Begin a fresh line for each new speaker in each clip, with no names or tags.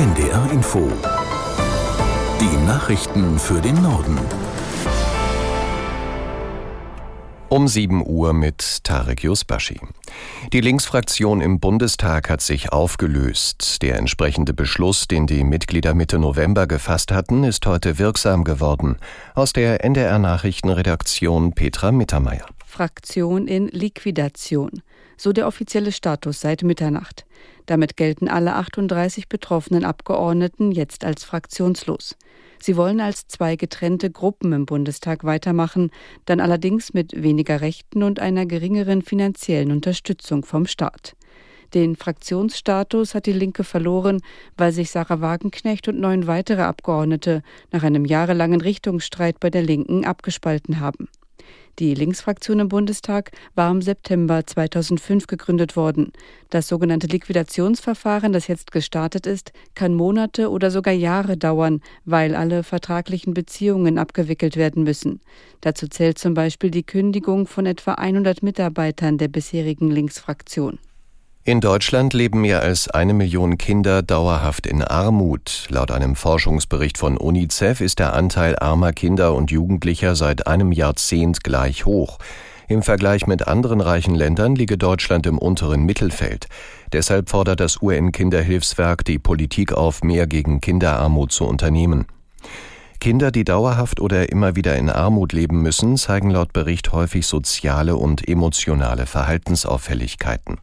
NDR Info. Die Nachrichten für den Norden.
Um 7 Uhr mit Tarek Yusbashi. Die Linksfraktion im Bundestag hat sich aufgelöst. Der entsprechende Beschluss, den die Mitglieder Mitte November gefasst hatten, ist heute wirksam geworden. Aus der NDR Nachrichtenredaktion Petra Mittermeier.
Fraktion in Liquidation. So der offizielle Status seit Mitternacht. Damit gelten alle 38 betroffenen Abgeordneten jetzt als fraktionslos. Sie wollen als zwei getrennte Gruppen im Bundestag weitermachen, dann allerdings mit weniger Rechten und einer geringeren finanziellen Unterstützung vom Staat. Den Fraktionsstatus hat die Linke verloren, weil sich Sarah Wagenknecht und neun weitere Abgeordnete nach einem jahrelangen Richtungsstreit bei der Linken abgespalten haben. Die Linksfraktion im Bundestag war im September 2005 gegründet worden. Das sogenannte Liquidationsverfahren, das jetzt gestartet ist, kann Monate oder sogar Jahre dauern, weil alle vertraglichen Beziehungen abgewickelt werden müssen. Dazu zählt zum Beispiel die Kündigung von etwa 100 Mitarbeitern der bisherigen Linksfraktion.
In Deutschland leben mehr als eine Million Kinder dauerhaft in Armut. Laut einem Forschungsbericht von UNICEF ist der Anteil armer Kinder und Jugendlicher seit einem Jahrzehnt gleich hoch. Im Vergleich mit anderen reichen Ländern liege Deutschland im unteren Mittelfeld. Deshalb fordert das UN-Kinderhilfswerk die Politik auf, mehr gegen Kinderarmut zu unternehmen. Kinder, die dauerhaft oder immer wieder in Armut leben müssen, zeigen laut Bericht häufig soziale und emotionale Verhaltensauffälligkeiten.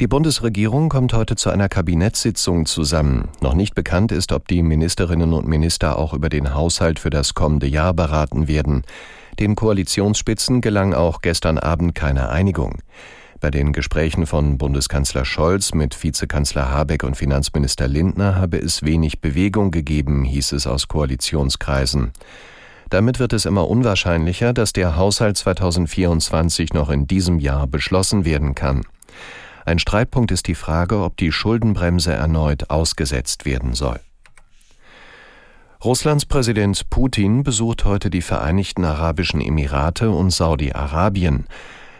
Die Bundesregierung kommt heute zu einer Kabinettssitzung zusammen. Noch nicht bekannt ist, ob die Ministerinnen und Minister auch über den Haushalt für das kommende Jahr beraten werden. Den Koalitionsspitzen gelang auch gestern Abend keine Einigung. Bei den Gesprächen von Bundeskanzler Scholz mit Vizekanzler Habeck und Finanzminister Lindner habe es wenig Bewegung gegeben, hieß es aus Koalitionskreisen. Damit wird es immer unwahrscheinlicher, dass der Haushalt 2024 noch in diesem Jahr beschlossen werden kann. Ein Streitpunkt ist die Frage, ob die Schuldenbremse erneut ausgesetzt werden soll. Russlands Präsident Putin besucht heute die Vereinigten Arabischen Emirate und Saudi-Arabien.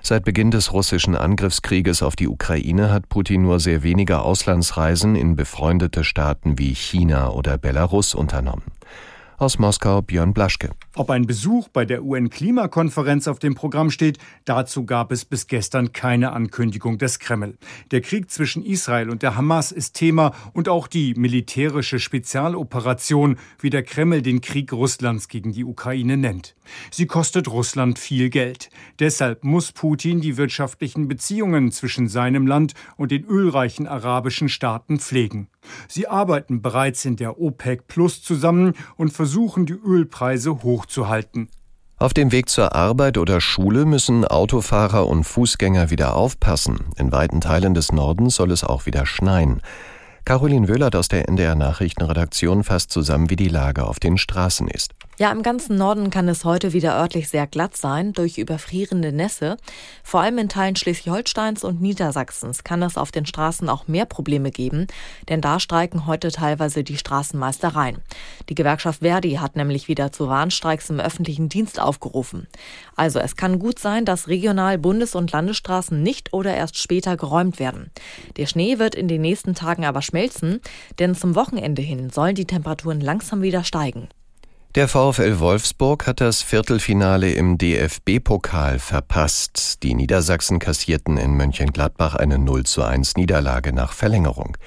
Seit Beginn des russischen Angriffskrieges auf die Ukraine hat Putin nur sehr wenige Auslandsreisen in befreundete Staaten wie China oder Belarus unternommen. Aus Moskau Björn Blaschke.
Ob ein Besuch bei der UN-Klimakonferenz auf dem Programm steht, dazu gab es bis gestern keine Ankündigung des Kreml. Der Krieg zwischen Israel und der Hamas ist Thema und auch die militärische Spezialoperation, wie der Kreml den Krieg Russlands gegen die Ukraine nennt. Sie kostet Russland viel Geld. Deshalb muss Putin die wirtschaftlichen Beziehungen zwischen seinem Land und den ölreichen arabischen Staaten pflegen. Sie arbeiten bereits in der OPEC Plus zusammen und versuchen die Ölpreise hoch hochzuhalten.
Auf dem Weg zur Arbeit oder Schule müssen Autofahrer und Fußgänger wieder aufpassen. In weiten Teilen des Nordens soll es auch wieder schneien. Caroline Wöhlert aus der NDR Nachrichtenredaktion fasst zusammen, wie die Lage auf den Straßen ist.
Ja, im ganzen Norden kann es heute wieder örtlich sehr glatt sein durch überfrierende Nässe. Vor allem in Teilen Schleswig-Holsteins und Niedersachsens kann es auf den Straßen auch mehr Probleme geben, denn da streiken heute teilweise die Straßenmeistereien. Die Gewerkschaft Verdi hat nämlich wieder zu Warnstreiks im öffentlichen Dienst aufgerufen. Also es kann gut sein, dass regional Bundes- und Landesstraßen nicht oder erst später geräumt werden. Der Schnee wird in den nächsten Tagen aber schmelzen, denn zum Wochenende hin sollen die Temperaturen langsam wieder steigen.
Der VfL Wolfsburg hat das Viertelfinale im DFB-Pokal verpasst. Die Niedersachsen kassierten in Mönchengladbach eine 0 zu 1 Niederlage nach Verlängerung.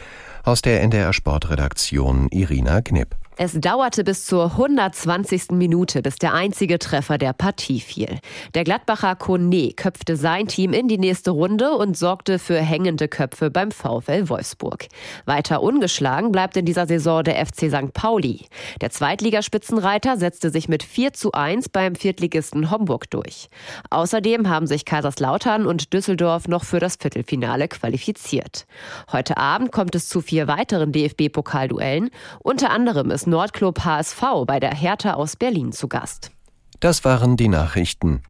Aus der NDR Sportredaktion Irina Knipp.
Es dauerte bis zur 120. Minute, bis der einzige Treffer der Partie fiel. Der Gladbacher Kone köpfte sein Team in die nächste Runde und sorgte für hängende Köpfe beim VfL Wolfsburg. Weiter ungeschlagen bleibt in dieser Saison der FC St. Pauli. Der Zweitligaspitzenreiter setzte sich mit 4 zu 1 beim Viertligisten Homburg durch. Außerdem haben sich Kaiserslautern und Düsseldorf noch für das Viertelfinale qualifiziert. Heute Abend kommt es zu vier weiteren DFB-Pokalduellen. Unter anderem ist Nordclub HSV bei der Hertha aus Berlin zu Gast.
Das waren die Nachrichten.